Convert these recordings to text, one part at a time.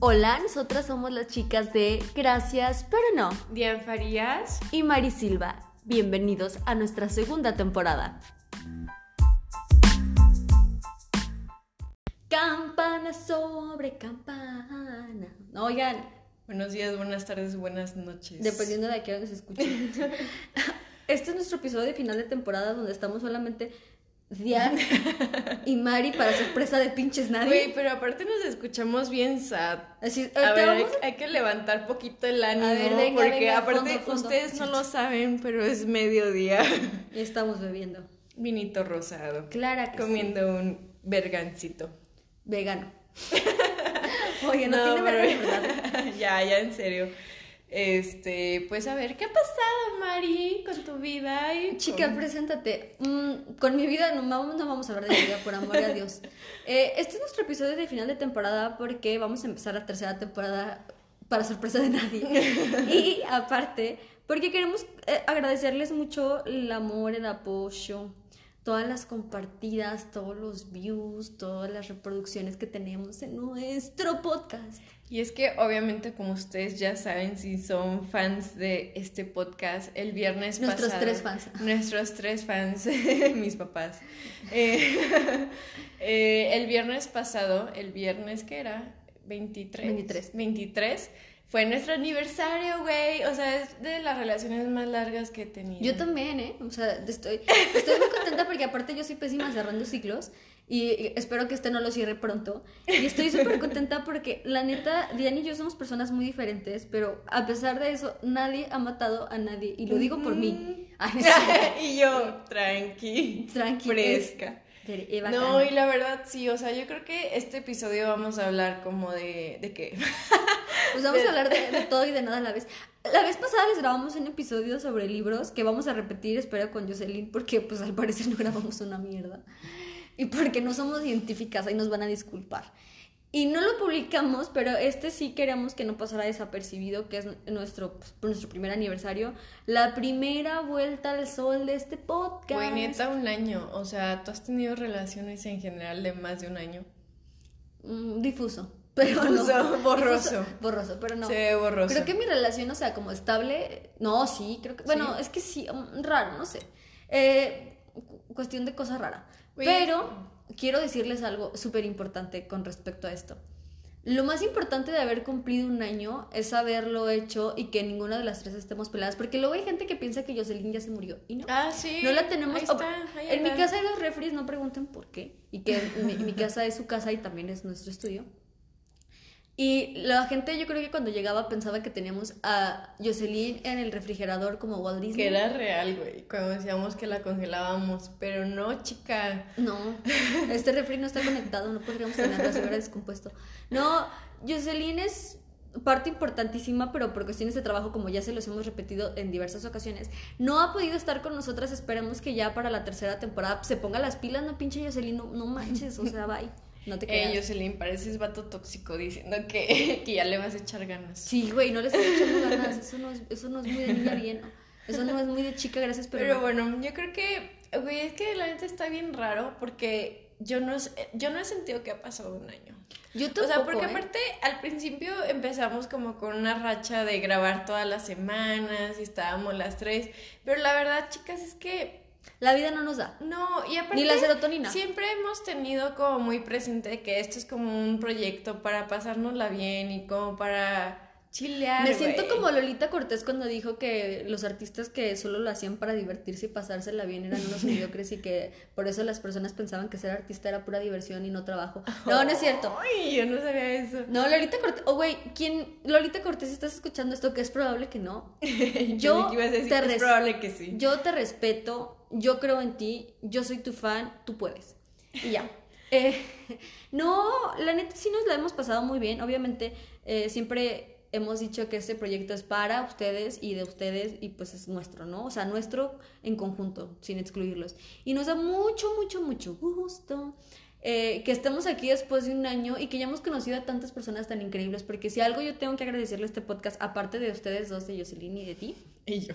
Hola, nosotras somos las chicas de Gracias, pero no. Diane Farías y Mari Silva. Bienvenidos a nuestra segunda temporada. Campana sobre campana. Oigan. Buenos días, buenas tardes, buenas noches. Dependiendo de a qué hora se escuchen. este es nuestro episodio de final de temporada donde estamos solamente Diane y Mari para sorpresa de pinches nadie. Güey, pero aparte nos escuchamos bien sad. Así, a ver, hay, que levantar poquito el ánimo. A ver, venga, porque aparte ustedes no lo saben, pero es mediodía. Y estamos bebiendo. Vinito rosado. Clara que Comiendo un vergancito. Vegano. Oye, no, tiene ¿verdad? ya, ya, en serio. Este, pues a ver, ¿qué ha pasado, Mari, con tu vida? Y Chica, preséntate. Mm, con mi vida no, no, vamos a hablar de mi vida, por amor a Dios. Eh, este es nuestro episodio de final de temporada porque vamos a empezar la tercera temporada para sorpresa de nadie. y aparte, porque queremos eh, agradecerles mucho el amor, el apoyo, todas las compartidas, todos los views, todas las reproducciones que tenemos en nuestro podcast. Y es que obviamente como ustedes ya saben, si son fans de este podcast, el viernes nuestros pasado... Nuestros tres fans. Nuestros tres fans, mis papás. Eh, eh, el viernes pasado, el viernes que era 23. 23. 23 fue nuestro aniversario, güey. O sea, es de las relaciones más largas que he tenido. Yo también, ¿eh? O sea, estoy, estoy muy contenta porque aparte yo soy pésima cerrando ciclos y espero que este no lo cierre pronto. Y estoy súper contenta porque la neta, Diane y yo somos personas muy diferentes, pero a pesar de eso, nadie ha matado a nadie. Y lo digo por mí. y yo, tranqui. Tranqui. Fresca. No, y la verdad sí, o sea, yo creo que este episodio vamos a hablar como de, de qué. Pues vamos a hablar de, todo y de nada a la vez. La vez pasada les grabamos un episodio sobre libros que vamos a repetir, espero, con Jocelyn, porque pues al parecer no grabamos una mierda. Y porque no somos científicas, ahí nos van a disculpar. Y no lo publicamos, pero este sí queremos que no pasara desapercibido, que es nuestro, pues, nuestro primer aniversario. La primera vuelta al sol de este podcast. Güey, neta, un año. O sea, ¿tú has tenido relaciones en general de más de un año? Mm, difuso. Pero no. borroso. borroso, pero no. Sí, borroso. Creo que mi relación, o sea, como estable. No, sí, creo que. Bueno, es que sí, mm, raro, no sé. Eh, cuestión de cosa rara. Pero quiero decirles algo súper importante con respecto a esto. Lo más importante de haber cumplido un año es haberlo hecho y que ninguna de las tres estemos peladas. Porque luego hay gente que piensa que Jocelyn ya se murió. Y no. Ah, sí. No la tenemos. Ahí está, en mi casa hay dos refries, no pregunten por qué. Y que mi casa es su casa y también es nuestro estudio. Y la gente, yo creo que cuando llegaba pensaba que teníamos a Jocelyn en el refrigerador como Walt Disney. Que era real, güey. Cuando decíamos que la congelábamos. Pero no, chica. No, este refri no está conectado, no podríamos tenerlo, se hubiera descompuesto. No, Jocelyn es parte importantísima, pero por cuestiones de trabajo, como ya se los hemos repetido en diversas ocasiones, no ha podido estar con nosotras. Esperemos que ya para la tercera temporada se ponga las pilas, no pinche Jocelyn, no, no manches, o sea, bye. No te creas. Eh, Jocelyn, pareces vato tóxico diciendo que, que, ya le vas a echar ganas. Sí, güey, no le estoy echando ganas. Eso no es, eso no es muy de niña bien. Eso no es muy de chica, gracias, pero. Pero bueno, yo creo que, güey, es que la neta está bien raro porque yo no, yo no he sentido que ha pasado un año. Yo tampoco, O sea, porque ¿eh? aparte al principio empezamos como con una racha de grabar todas las semanas y estábamos las tres. Pero la verdad, chicas, es que la vida no nos da. No, y aparte. Ni la serotonina. Siempre hemos tenido como muy presente que esto es como un proyecto para pasárnosla bien y como para chilear. Me siento como Lolita Cortés cuando dijo que los artistas que solo lo hacían para divertirse y pasársela bien eran unos mediocres y que por eso las personas pensaban que ser artista era pura diversión y no trabajo. No, no es cierto. Ay, yo no sabía eso. No, Lolita Cortés. Oh, güey, ¿quién? Lolita Cortés, ¿estás escuchando esto? Que es probable que no. yo te es probable que sí. Yo te respeto yo creo en ti, yo soy tu fan, tú puedes. Y ya. Eh, no, la neta sí nos la hemos pasado muy bien. Obviamente, eh, siempre hemos dicho que este proyecto es para ustedes y de ustedes y pues es nuestro, ¿no? O sea, nuestro en conjunto, sin excluirlos. Y nos da mucho, mucho, mucho gusto eh, que estemos aquí después de un año y que ya hemos conocido a tantas personas tan increíbles, porque si algo yo tengo que agradecerle a este podcast, aparte de ustedes dos, de Jocelyn y de ti, y yo.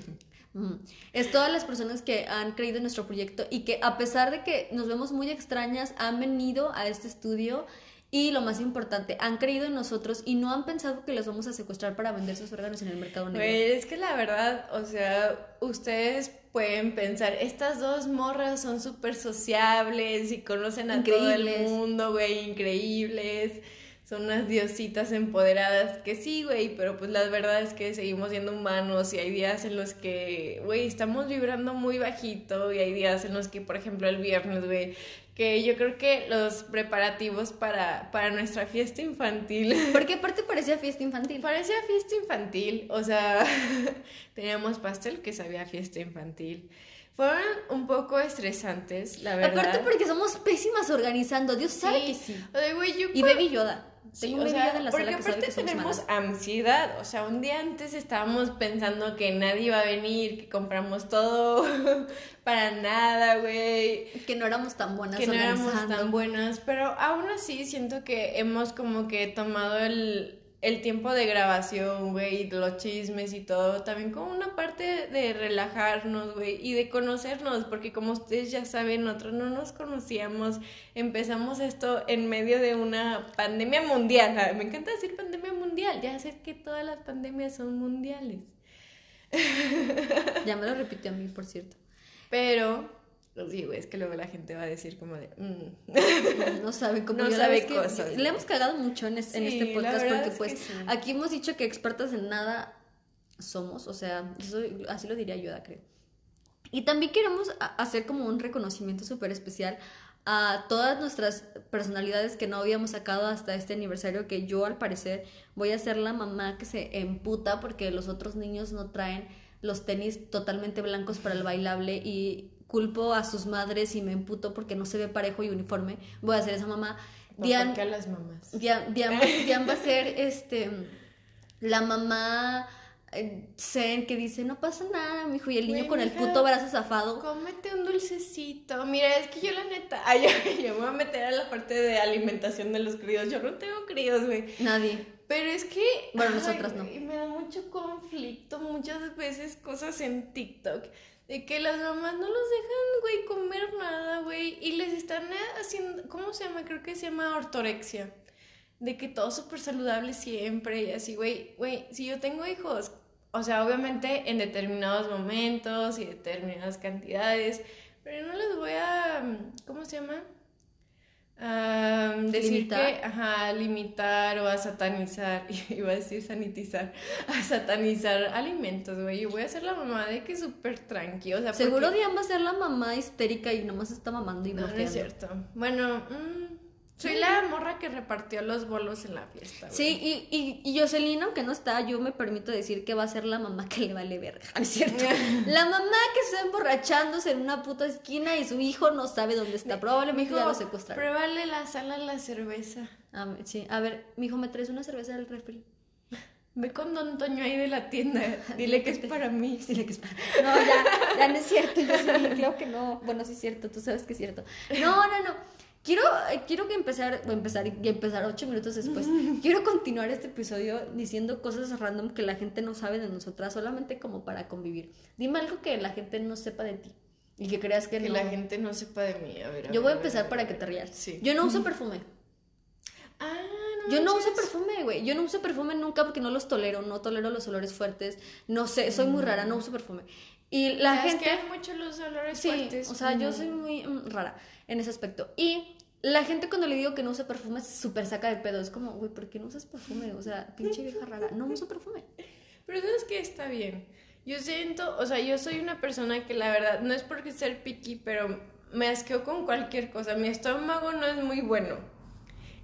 Es todas las personas que han creído en nuestro proyecto y que a pesar de que nos vemos muy extrañas, han venido a este estudio Y lo más importante, han creído en nosotros y no han pensado que los vamos a secuestrar para vender sus órganos en el mercado negro. Es que la verdad, o sea, ustedes pueden pensar, estas dos morras son súper sociables y conocen a todo el mundo, güey, increíbles. Son unas diositas empoderadas que sí, güey, pero pues la verdad es que seguimos siendo humanos y hay días en los que, güey, estamos vibrando muy bajito y hay días en los que, por ejemplo, el viernes, güey, que yo creo que los preparativos para, para nuestra fiesta infantil Porque aparte parecía fiesta infantil. Parecía fiesta infantil, o sea, teníamos pastel que sabía fiesta infantil. Fueron un poco estresantes, la verdad. Aparte porque somos pésimas organizando, Dios sabe Sí. que sí. O sea, güey, yo Y Baby Yoda. Sí, o sea, en la porque aparte tenemos malas. ansiedad, o sea, un día antes estábamos pensando que nadie iba a venir, que compramos todo para nada, güey. Que no éramos tan buenas que no éramos tan buenas, pero aún así siento que hemos como que tomado el, el tiempo de grabación, güey, los chismes y todo, también como una parte de relajarnos, güey, y de conocernos, porque como ustedes ya saben, nosotros no nos conocíamos, empezamos esto en medio de una pandemia mundial, Ah, me encanta decir pandemia mundial, ya sé que todas las pandemias son mundiales, Ya me lo repitió a mí, por cierto. pero... sí, güey, es que luego la gente va a decir como de... "Mm". No sabe cómo No yo sabe que cosas, Le hemos cagado mucho en, es- en Sí, este podcast porque es pues sí. aquí hemos dicho que expertas en nada somos, o sea, soy- así lo diría Yoda, creo. Y también queremos hacer como un reconocimiento súper especial a todas nuestras personalidades que no habíamos sacado hasta este aniversario, que yo al parecer voy a ser la mamá que se emputa porque los otros niños no traen los tenis totalmente blancos para el bailable y culpo a sus madres y me emputo porque no se ve parejo y uniforme. Voy a ser esa mamá. Dian, Porque a las mamás. Va, a ser este, la mamá eh, zen que dice, no pasa nada, mijo, y el niño con el puto brazo zafado. Cómete un dulcecito. Mira, es que yo la neta. Ay, yo, yo me voy a meter a la parte de alimentación de los críos. Yo no tengo críos, güey. Nadie. Pero es que. Bueno, nosotras no. Y me da mucho conflicto muchas veces cosas en TikTok. De que las mamás no los dejan, güey, comer nada, güey. Y les están eh, haciendo. ¿Cómo se llama? Creo que se llama ortorexia. De que todo súper saludable siempre y así, güey. Güey, si yo tengo hijos, o sea, obviamente en determinados momentos y determinadas cantidades, pero no les voy a. ¿Cómo se llama? A decir Limitar. que, ajá, limitar o a satanizar, iba a decir sanitizar, a satanizar alimentos, güey. Yo voy a ser la mamá de que súper tranqui, o sea, Seguro porque- va a ser la mamá histérica y nomás está mamando y No, no es cierto. Bueno, mm, soy la morra que repartió los bolos en la fiesta, güey. Sí, y, y, y Jocelyn, aunque no está, yo me permito decir que va a ser la mamá que le vale verga, ¿no es cierto? la mamá que está emborrachándose en una puta esquina y su hijo no sabe dónde está. Probablemente ya lo secuestraron. Pruébale la sal a la cerveza. Ah, sí, a ver, mijo, ¿me traes una cerveza del refri? Ve con Don Toño ahí de la tienda. Dile que es para mí. Dile que es para- No, ya, ya no es cierto, Jocelyn, creo que no. Bueno, sí es cierto, tú sabes que es cierto. No, no, no. Quiero, eh, quiero que empezar, o empezar y empezar ocho minutos después. Quiero continuar este episodio diciendo cosas random que la gente no sabe de nosotras, solamente como para convivir. Dime algo que la gente no sepa de ti y que creas que, Que no. la gente no sepa de mí. A ver, a Yo voy a empezar ver, para que te rías. Sí. Yo no uso perfume. Ah, no Yo no uso perfume, güey. Yo no uso perfume nunca porque no los tolero. No tolero los olores fuertes. No sé, soy muy rara, no uso perfume. Y la Es gente. que hay muchos los olores Sí, fuertes. o sea, yo Ujú. soy muy mm, rara en ese aspecto. Y la gente cuando le digo que no usa perfume se súper saca de pedo. Es como, güey, ¿por qué no usas perfume? O sea, pinche vieja rara. No uso perfume. Pero sabes que está bien. Yo siento, o sea, yo soy una persona que la verdad, no es porque ser picky, pero me asqueo con cualquier cosa. Mi estómago no es muy bueno.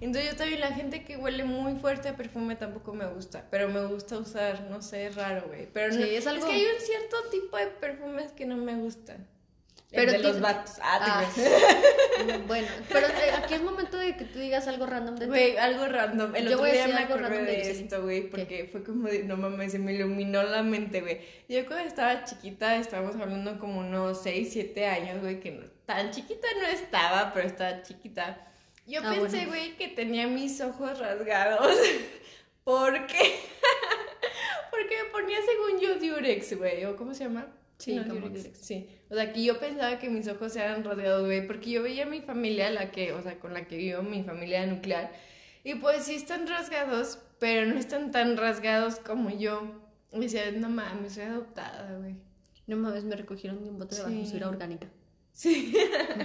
Entonces yo también la gente que huele muy fuerte a perfume tampoco me gusta, pero me gusta usar, no sé, es raro, güey. Pero Sí, no- es algo- que hay un cierto tipo de perfumes que no me gustan. Pero de los vatos. Ah, Ah. Bueno, pero eh, aquí es momento de que tú digas algo random de. Güey, algo random. El Yo otro voy a día decir me acordé de esto, güey, porque fue como de, no mames, se me iluminó la mente, güey. Yo cuando estaba chiquita, estábamos hablando como unos 6, 7 años, güey, que no, tan chiquita no estaba, pero estaba chiquita. Yo Ah, pensé, bueno. güey, que tenía mis ojos rasgados. ¿Por qué? Porque me ponía según yo Durex, güey, o ¿cómo se llama? Sí, ¿no? como Durex. Sí, o sea, que yo pensaba que mis ojos eran rasgados, güey, porque yo veía a mi familia, la que, o sea, con la que vivo, mi familia nuclear, Y pues sí están rasgados, pero no están tan rasgados como yo. Y decía, no mames, soy adoptada, güey. No mames, me recogieron de un bote de Sí. basura orgánica. Sí.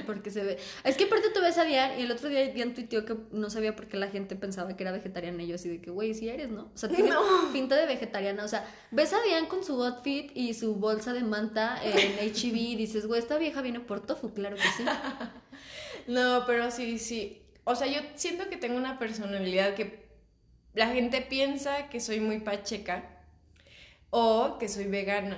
Porque se ve. Es que aparte tú ves a Dian y el otro día Dian tuiteó que no sabía por qué la gente pensaba que era vegetariana y yo así de que, güey, sí eres, ¿no? O sea, tiene No. pinta de vegetariana. O sea, ves a Dian con su outfit y su bolsa de manta en HEB y dices, güey, esta vieja viene por tofu, claro que sí. No, pero sí, sí. O sea, yo siento que tengo una personalidad que la gente piensa que soy muy pacheca o que soy vegana.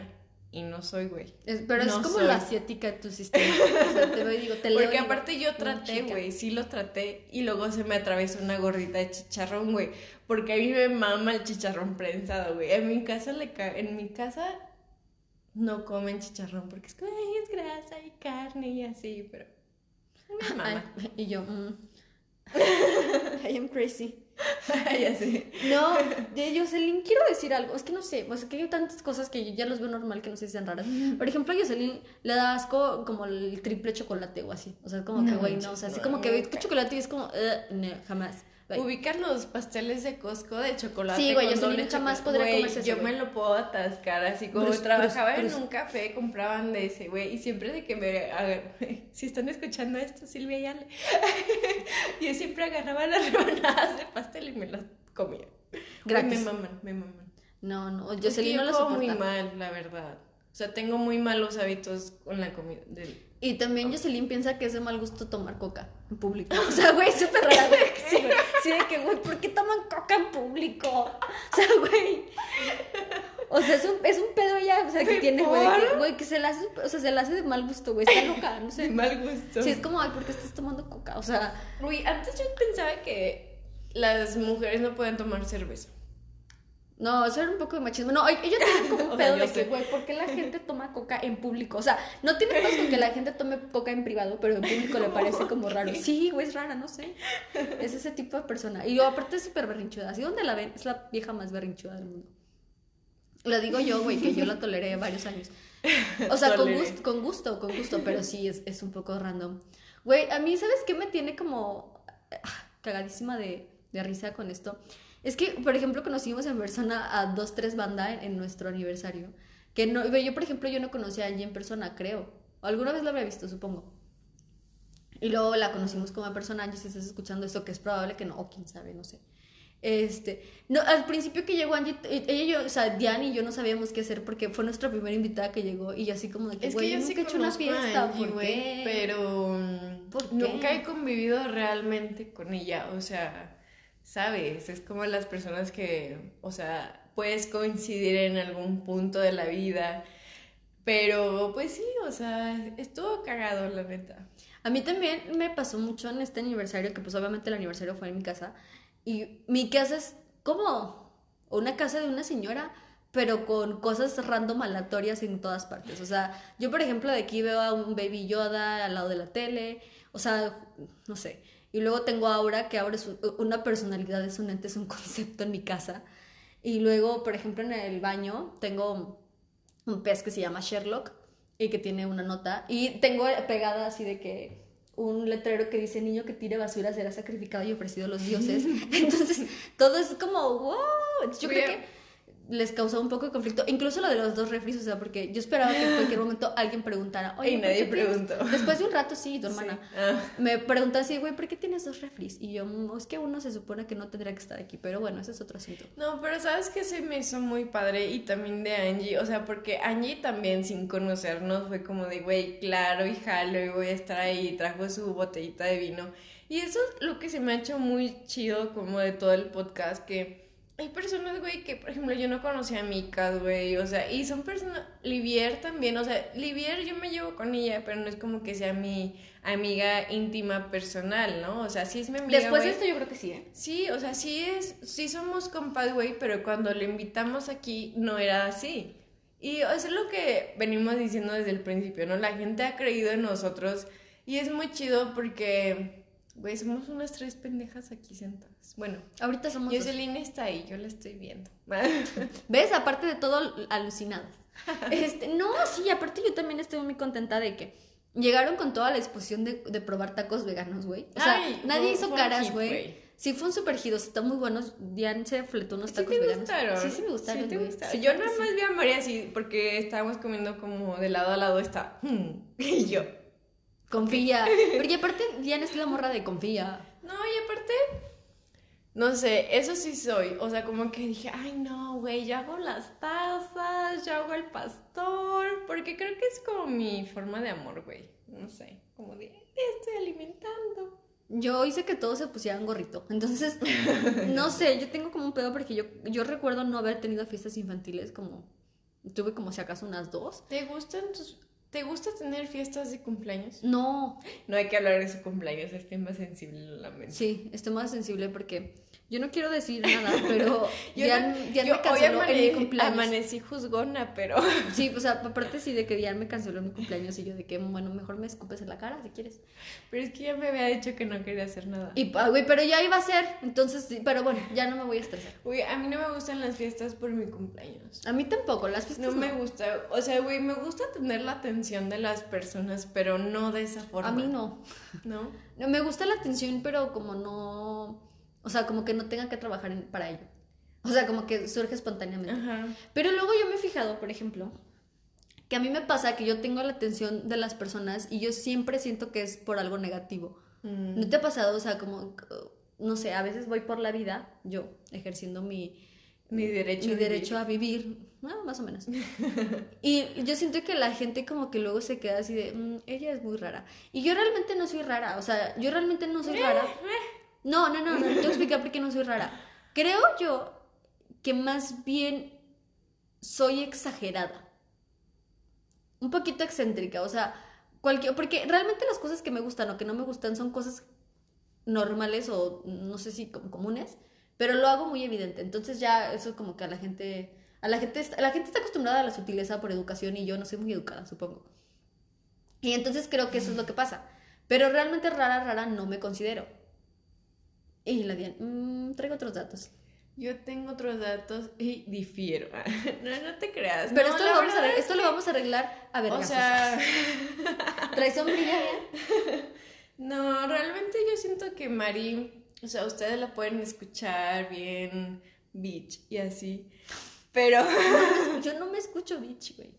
Y no soy, güey. Pero es como soy. la asiática de tu sistema. O sea, te veo y digo, te leo. Porque digo, aparte yo "Mm, traté, chica". güey, sí lo traté y luego se me atravesó una gordita de chicharrón, güey, porque a mí me mama el chicharrón prensado, güey. En mi casa le ca- en mi casa no comen chicharrón porque es como, ay, es grasa y carne y así, pero me mama. Ay, y yo, mm. I am crazy. Ay, así. No, de Jocelyn, quiero decir algo. Es que no sé, o sea, que hay tantas cosas que yo ya los veo normal que no sé si sean raras. Por ejemplo, a Jocelyn le da asco como el triple chocolate o así. O sea, como que, güey, no. O sea, así como que ve chocolate y es como, "Ugh, no, jamás. Bye. Ubican los pasteles de Costco de chocolate. Sí, güey, con Jocelyn doble jamás podría comerse Yo güey. me lo puedo atascar así como Bruce, trabajaba Bruce, en Bruce. un café, compraban de ese, güey. Y siempre de que me. agar- Si están escuchando esto, Silvia y Ale. yo siempre agarraba las rebanadas de pastel y me las comía. Güey, Gratis. Me maman, me maman. No, no, que yo no lo soporta. muy mal, la verdad. O sea, tengo muy malos hábitos con la comida. del- Y también Jocelyn piensa que es de mal gusto tomar coca en público. O sea, güey, súper güey. Sí, güey. De que, güey, ¿por qué toman coca en público? O sea, güey. O sea, es un, es un pedo ya, o sea, que tiene, güey, que, que se la hace, o sea, se la hace de mal gusto, güey. Está loca, no sé. De mal gusto. Sí, es como, ay, ¿por qué estás tomando coca? O sea, Güey, antes yo pensaba que las mujeres no pueden tomar cerveza. No, eso era un poco de machismo. No, ella tiene como un sea, pedo yo de que, güey, ¿por qué la gente toma coca en público? O sea, no tiene pedos con que la gente tome coca en privado, pero en público le parece como raro. Sí, güey, es rara, no sé. Es ese tipo de persona. Y aparte es súper berrinchuda. Así donde la ven, es la vieja más berrinchuda del mundo. Lo digo yo, güey, que yo la toleré varios años. O sea, con gusto, con gusto, con gusto, pero sí, es, es un poco random. Güey, a mí, ¿sabes qué me tiene como ah, cagadísima de, de risa con esto? Es que, por ejemplo, conocimos en persona a dos, tres bandas en, en nuestro aniversario. Que no, yo, por ejemplo, yo no conocía a Angie en persona, creo. Alguna vez la habría visto, supongo. Y luego la conocimos como persona, Angie, si estás escuchando esto, que es probable que no, o quién sabe, no sé. Este, no, al principio que llegó Angie, eh, ella y yo, o sea, Diane y yo no sabíamos qué hacer porque fue nuestra primera invitada que llegó y yo así como de que, güey, yo yo sí nunca he hecho una fiesta, Angie, pero ¿Por qué? nunca he convivido realmente con ella, o sea, sabes, es como las personas que, o sea, puedes coincidir en algún punto de la vida, pero pues sí, o sea, estuvo cagado, la neta. A mí también me pasó mucho en este aniversario, que pues obviamente el aniversario fue en mi casa. Y mi casa es como una casa de una señora, pero con cosas random aleatorias en todas partes. O sea, yo por ejemplo de aquí veo a un baby Yoda al lado de la tele, o sea, no sé. Y luego tengo Aura, que ahora es un- una personalidad, es un ente, es un concepto en mi casa. Y luego, por ejemplo, en el baño tengo un pez que se llama Sherlock y que tiene una nota. Y tengo pegada así de que un letrero que dice niño que tire basura será sacrificado y ofrecido a los dioses. Entonces, todo es como, wow. Yo creo que les causó un poco de conflicto. Incluso lo de los dos refris, o sea, porque yo esperaba que en cualquier momento alguien preguntara, oye, Y ¿por nadie qué tienes-" preguntó. Después de un rato, sí, tu hermana. Sí. Ah. Me pregunta así, güey, ¿por qué tienes dos refris? Y yo, "Mm, es que uno se supone que no tendría que estar aquí, pero bueno, ese es otro asunto. No, pero sabes que se me hizo muy padre y también de Angie, o sea, porque Angie también sin conocernos fue como de, güey, claro, y jalo, y voy a estar ahí, trajo su botellita de vino. Y eso es lo que se me ha hecho muy chido como de todo el podcast, que hay personas, güey, que por ejemplo yo no conocía a Micas, güey, o sea, y son personas, Livier también, o sea, Livier yo me llevo con ella, pero no es como que sea mi amiga íntima personal, ¿no? O sea, sí es mi amiga. Después de esto yo creo que sí, ¿eh? Sí, o sea, sí es, sí somos compas, güey, pero cuando le invitamos aquí no era así. Y eso es lo que venimos diciendo desde el principio, ¿no? La gente ha creído en nosotros y es muy chido porque, güey, somos unas tres pendejas aquí sentadas. Bueno, Ahorita somos dos. Jocelyn está ahí, yo la estoy viendo. ¿Ves? Aparte de todo, alucinadas. Este, no, sí, aparte yo también estoy muy contenta de que llegaron con toda la disposición de, de probar tacos veganos, güey. O sea, Ay, nadie hizo caras, güey. Sí, fue un super giros, están muy buenos. Diane se fletó unos ¿Sí tacos te veganos. gustaron? Sí, sí me gustaron, ¿Sí te gustaron? Sí, yo nada más vi a María así porque estábamos comiendo como de lado a lado está. "Hmm", Y yo. Confía. Porque aparte, Diane es la morra de confía. No, y aparte, no sé, eso sí soy. O sea, como que dije, ay, no, güey, yo hago las tazas, yo hago el pastor, porque creo que es como mi forma de amor, güey. No sé, como de, te estoy alimentando. Yo hice que todos se pusieran gorrito. Entonces, no sé, yo tengo como un pedo porque yo, yo recuerdo no haber tenido fiestas infantiles como... Tuve como si acaso unas dos. ¿Te gustan tus... ¿Te gusta tener fiestas de cumpleaños? No, No hay que hablar de su cumpleaños, es tema sensible, lo lamento. sí, estoy más sensible porque yo no quiero decir nada, pero Yo, no- yo me hoy canceló en mi cumpleaños. amanecí juzgona, pero... Sí, o sea, aparte sí de que Diane me canceló en mi cumpleaños y yo de que, bueno, mejor me escupes en la cara si quieres. Pero es que ya me había dicho que no quería hacer nada. Y, ah, güey, pero ya iba a ser, entonces pero bueno, ya no me voy a estresar. Güey, a mí no me gustan las fiestas por mi cumpleaños. A mí tampoco, las fiestas No me gusta, o sea, güey, me gusta tener la atención de las personas, pero no de esa forma. A mí no. ¿No? No, Me gusta la atención, pero como no. O sea, como que no tenga que trabajar en- para ello. O sea, como que surge espontáneamente. Ajá. Pero luego yo me he fijado, por ejemplo, que a mí me pasa que yo tengo la atención de las personas y yo siempre siento que es por algo negativo. Mm. ¿No te ha pasado? O sea, como, no sé, a veces voy por la vida, yo, ejerciendo mi, Mi derecho mi a vivir. derecho a vivir, más o menos. y yo siento que la gente como que luego se queda así de, "Mm, ella es muy rara. Y yo realmente no soy rara, o sea, yo realmente no soy rara. No, no, no, no, te voy a explicar por qué no soy rara. Creo yo que más bien soy exagerada. Un poquito excéntrica, o sea, cualquier, porque realmente las cosas que me gustan o que no me gustan son cosas normales o no sé si comunes, pero lo hago muy evidente. Entonces ya eso como que a la gente, a la gente, está- la gente está acostumbrada a la sutileza por educación y yo no soy muy educada, supongo. Y entonces creo que eso es lo que pasa. Pero realmente rara, rara no me considero. Y la Diane, "Mm, traigo otros datos. Yo tengo otros datos y difiero. no, no te creas. Pero No, esto, lo vamos, a esto lo vamos a arreglar a ver. O sea, ¿traes sombrilla, Diane? no, realmente yo siento que Mari, o sea, ustedes la pueden escuchar bien, bitch y así, pero, Yo no me escucho, bitch, güey.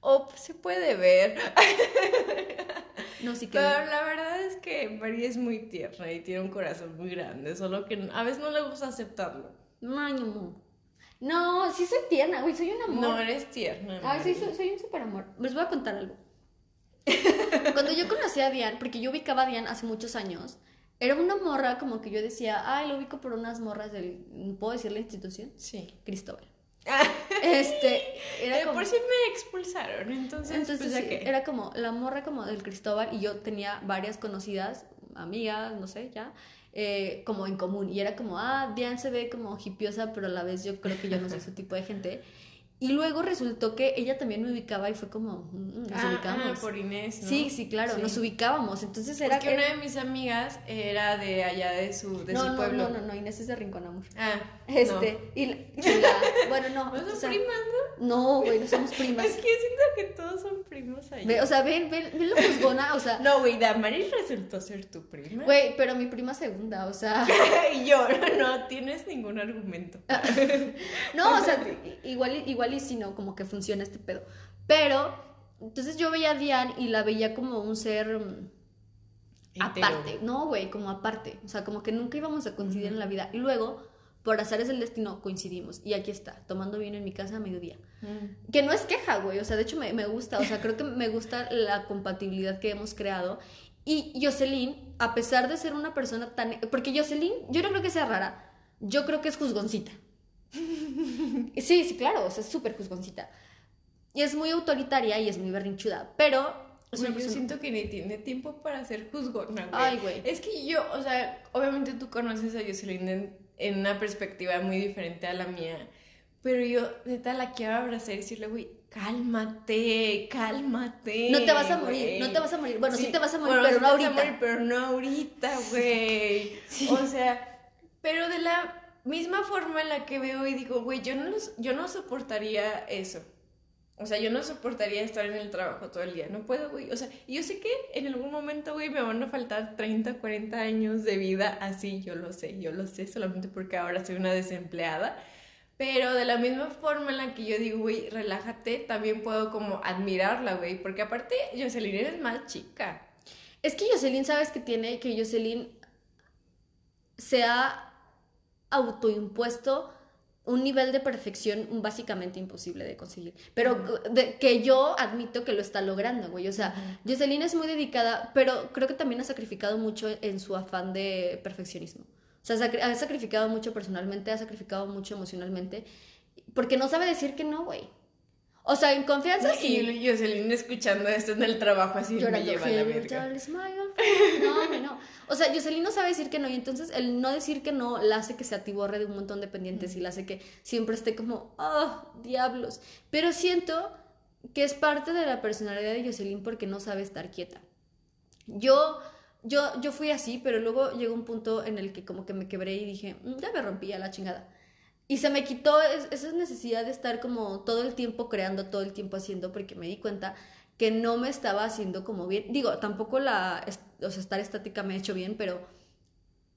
o se puede ver. No, sí que. Pero la verdad es que Mari es muy tierna y tiene un corazón muy grande, solo que a veces no le gusta aceptarlo. Ay, no. No, sí soy tierna, güey, soy un amor. No eres tierna. Ay, sí, soy, soy un super amor. Les voy a contar algo. Cuando yo conocí a Diane, porque yo ubicaba a Diane hace muchos años, era una morra como que yo decía, ay, lo ubico por unas morras del. ¿Puedo decir la institución? Sí. Cristóbal. Este, era como. por sí me expulsaron, entonces, Entonces pues, era como la morra como del Cristóbal y yo tenía varias conocidas, amigas, no sé, ya, eh, como en común. Y era como, ah, Diane se ve como hipiosa, pero a la vez yo creo que yo no soy su tipo de gente. Y luego resultó que ella también me ubicaba y fue como, mm, nos Ah, ubicamos. ah, por Inés, ¿no? Sí, sí, claro, Sí. nos ubicábamos. Entonces era Porque una de mis amigas era de allá de su, de no, su no, pueblo. no, no, no, Inés es de Rincón Amor. Ah, Este, y la- y la- bueno, no. no. ¿No o son sea, primas, no? No, güey, no somos primas. Es que siento que todos son primos. Ve, o sea, ven, ven, ven lo juzgona, o sea, no, güey, Damaris resultó ser tu prima. güey, pero mi prima segunda, o sea. y yo, no tienes ningún argumento. No, o sea, igual, y- igual y si no, como que funciona este pedo. Pero, entonces yo veía a Diane y la veía como un ser mm, aparte. No, güey, como aparte. O sea, como que nunca íbamos a coincidir en la vida. Y luego, por azares del destino, coincidimos. Y aquí está, tomando vino en mi casa a mediodía. Mm. Que no es queja, güey. O sea, de hecho me, me gusta. O sea, creo que me gusta la compatibilidad que hemos creado. Y Jocelyn, a pesar de ser una persona tan... Porque Jocelyn, yo no creo que sea rara. Yo creo que es juzgoncita. Sí, sí, claro. O sea, es súper juzgoncita. Y es muy autoritaria y es muy berrinchuda. Pero... Es una yo persona- siento que ni tiene tiempo para ser juzgona, güey. Ay, güey. Es que yo, o sea, obviamente tú conoces a Jocelyn en, en una perspectiva muy diferente a la mía. Pero yo, neta, la quiero abrazar y decirle, güey, cálmate, cálmate. No te vas a morir, güey". no te vas a morir. Bueno, sí, te vas a morir, bueno, pero sí no te vas a ahorita. morir, pero no ahorita, güey. O sea, pero de la misma forma en la que veo y digo, güey, yo no, los- yo no soportaría eso. O sea, yo no soportaría estar en el trabajo todo el día. No puedo, güey. O sea, yo sé que en algún momento, güey, me van a faltar 30, 40 años de vida así. Yo lo sé, yo lo sé, solamente porque ahora soy una desempleada. Pero de la misma forma en la que yo digo, güey, relájate, también puedo como admirarla, güey. Porque aparte, Jocelyn es más chica. Es que Jocelyn, ¿sabes qué tiene? Que Jocelyn se ha autoimpuesto un nivel de perfección básicamente imposible de conseguir. Pero de, que yo admito que lo está logrando, güey. O sea, Jocelyn es muy dedicada, pero creo que también ha sacrificado mucho en su afán de perfeccionismo. O sea, ha sacrificado mucho personalmente, ha sacrificado mucho emocionalmente, porque no sabe decir que no, güey. O sea, en confianza sí. Y Jocelyn escuchando esto en el trabajo así me lleva la verga. No, no. O sea, Jocelyn no sabe decir que no y entonces el no decir que no la hace que se atiborre de un montón de pendientes y la hace que siempre esté como, oh, diablos. Pero siento que es parte de la personalidad de Jocelyn porque no sabe estar quieta. Yo, yo, yo fui así, pero luego llegó un punto en el que como que me quebré y dije, mm, ya me rompí a la chingada. Y se me quitó esa necesidad de estar como todo el tiempo creando, todo el tiempo haciendo, porque me di cuenta que no me estaba haciendo como bien. Digo, tampoco la, o sea, estar estática me ha hecho bien, pero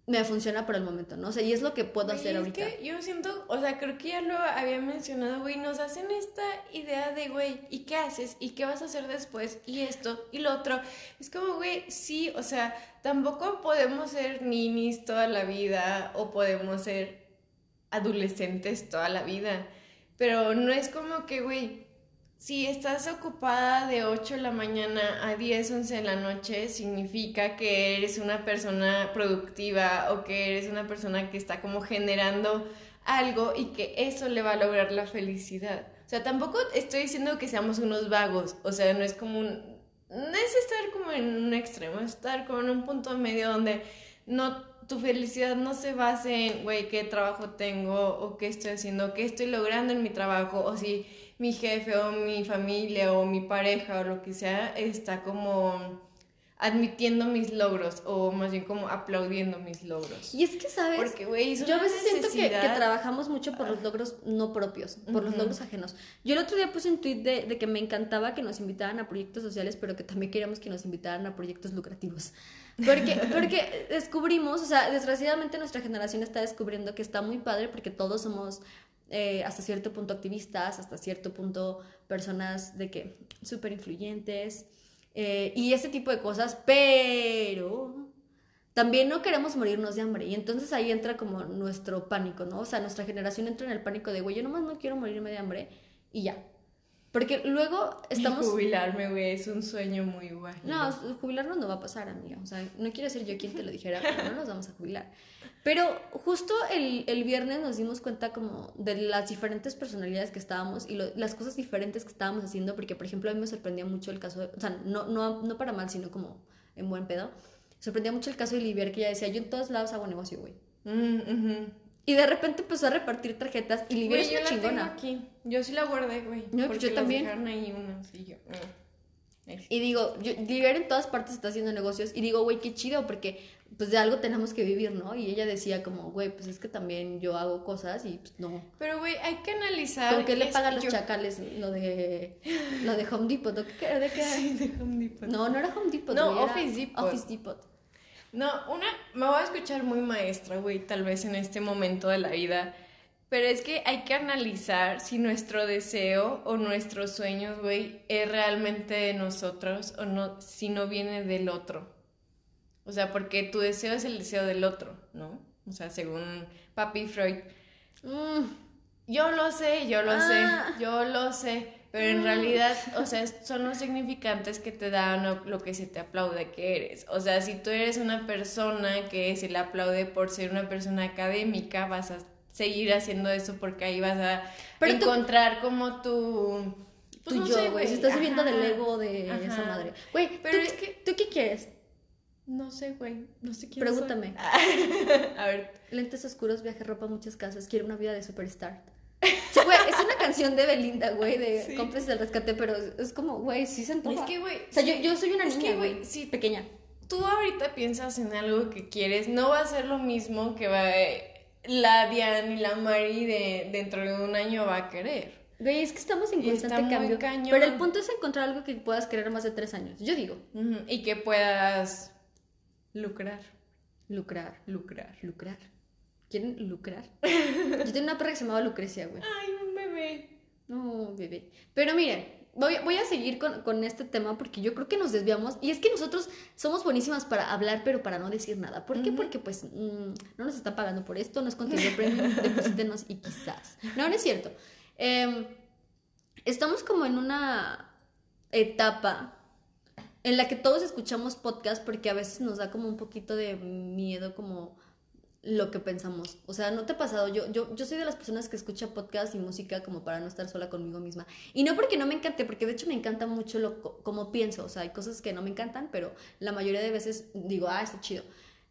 me funciona por el momento, ¿no? O sea, y es lo que puedo hacer ahorita. Es que yo siento, o sea, creo que ya lo había mencionado, güey, nos hacen esta idea de, güey, ¿y qué haces? ¿Y qué vas a hacer después? Y esto, y lo otro. Es como, güey, sí, o sea, tampoco podemos ser ninis toda la vida o podemos ser adolescentes toda la vida. Pero no es como que, güey, si estás ocupada de 8 de la mañana a 10, 11 de la noche, significa que eres una persona productiva o que eres una persona que está como generando algo y que eso le va a lograr la felicidad. O sea, tampoco estoy diciendo que seamos unos vagos, o sea, no es como un... No es estar como en un extremo, es estar como en un punto medio donde no tu felicidad no se base en, güey, qué trabajo tengo o qué estoy haciendo, qué estoy logrando en mi trabajo o si mi jefe o mi familia o mi pareja o lo que sea está como admitiendo mis logros o más bien como aplaudiendo mis logros. Y es que, ¿sabes? Porque, güey, yo a veces siento que, trabajamos mucho por los logros no propios, por los logros ajenos. Yo el otro día puse un tweet de, de que me encantaba que nos invitaran a proyectos sociales, pero que también queríamos que nos invitaran a proyectos lucrativos. Porque, porque descubrimos, o sea, desgraciadamente nuestra generación está descubriendo que está muy padre porque todos somos eh, hasta cierto punto activistas, hasta cierto punto personas de que súper influyentes eh, y ese tipo de cosas, pero también no queremos morirnos de hambre y entonces ahí entra como nuestro pánico, ¿no? O sea, nuestra generación entra en el pánico de, güey, yo nomás no quiero morirme de hambre y ya. Porque luego estamos... Y jubilarme, güey, es un sueño muy guay. No, jubilarnos no va a pasar, amiga. O sea, no quiero ser yo quien te lo dijera, pero no nos vamos a jubilar. Pero justo el, el viernes nos dimos cuenta como de las diferentes personalidades que estábamos y las cosas diferentes que estábamos haciendo, porque por ejemplo a mí me sorprendía mucho el caso, de, o sea, no, no, no para mal, sino como en buen pedo. Sorprendía mucho el caso de Livier, que ella decía, yo en todos lados hago negocio, güey. Mm, y de repente empezó a repartir tarjetas y Livier es una chingona. La tengo aquí. Yo sí la guardé, güey. No, pues yo también. Ahí unas y yo. Y digo, yo, Livier en todas partes está haciendo negocios y digo, güey, qué chido, porque pues de algo tenemos que vivir, ¿no? Y ella decía como, güey, pues es que también yo hago cosas y pues no. Pero, güey, hay que analizar. ¿Con qué le pagan los chacales lo de, lo de Home Depot? ¿De qué, de qué? Sí, de Home Depot. No, no era Home Depot. No, Office Depot. Office Depot. No, una, me voy a escuchar muy maestra, güey, tal vez en este momento de la vida. Pero es que hay que analizar si nuestro deseo o nuestros sueños, güey, es realmente de nosotros o no, si no viene del otro. O sea, porque tu deseo es el deseo del otro, ¿no? O sea, según Papi Freud. Mm, yo lo sé, yo lo sé, ah. yo lo sé. Pero en realidad, o sea, son los significantes que te dan lo, que se te aplaude que eres. O sea, si tú eres una persona que se le aplaude por ser una persona académica, vas a seguir haciendo eso porque ahí vas a encontrar como tu... Pues, tu yo, güey. Si estás viviendo del ego de esa madre. Güey, pero es que... ¿Tú qué quieres? No sé, güey. No sé quién Pregúntame. a ver. Lentes oscuros, viaje, ropa, muchas casas. Quiero una vida de superstar. Sí, güey, es una canción de Belinda, güey, de sí. del rescate, pero es como, güey, sí se antoja. Es que, güey. O sea, yo, yo soy una niña, güey, sí, pequeña. Tú ahorita piensas en algo que quieres, no va a ser lo mismo que va la Diane y la Mari de dentro de un año va a querer. Güey, es que estamos en constante cambio. cañón. Pero el punto es encontrar algo que puedas querer más de tres años. Yo digo, Y que puedas lucrar. lucrar, Lucrar. lucrar. ¿Quieren lucrar? Yo tenía una perra que se llamaba Lucrecia, güey. Ay, bebé. No, bebé. Pero miren, voy, voy a seguir con, con este tema porque yo creo que nos desviamos. Y es que nosotros somos buenísimas para hablar, pero para no decir nada. ¿Por qué? Porque pues mm, no nos están pagando por esto, no es contenido premium, deposítenos y quizás. No, no es cierto. Em, estamos como en una etapa en la que todos escuchamos podcast porque a veces nos da como un poquito de miedo como lo que pensamos. O sea, ¿no te ha pasado? Yo, yo, yo soy de las personas que escucha podcast y música como para no estar sola conmigo misma. Y no porque no me encante, porque de hecho me encanta mucho lo como pienso. O sea, hay cosas que no me encantan, pero la mayoría de veces digo, ah, está chido.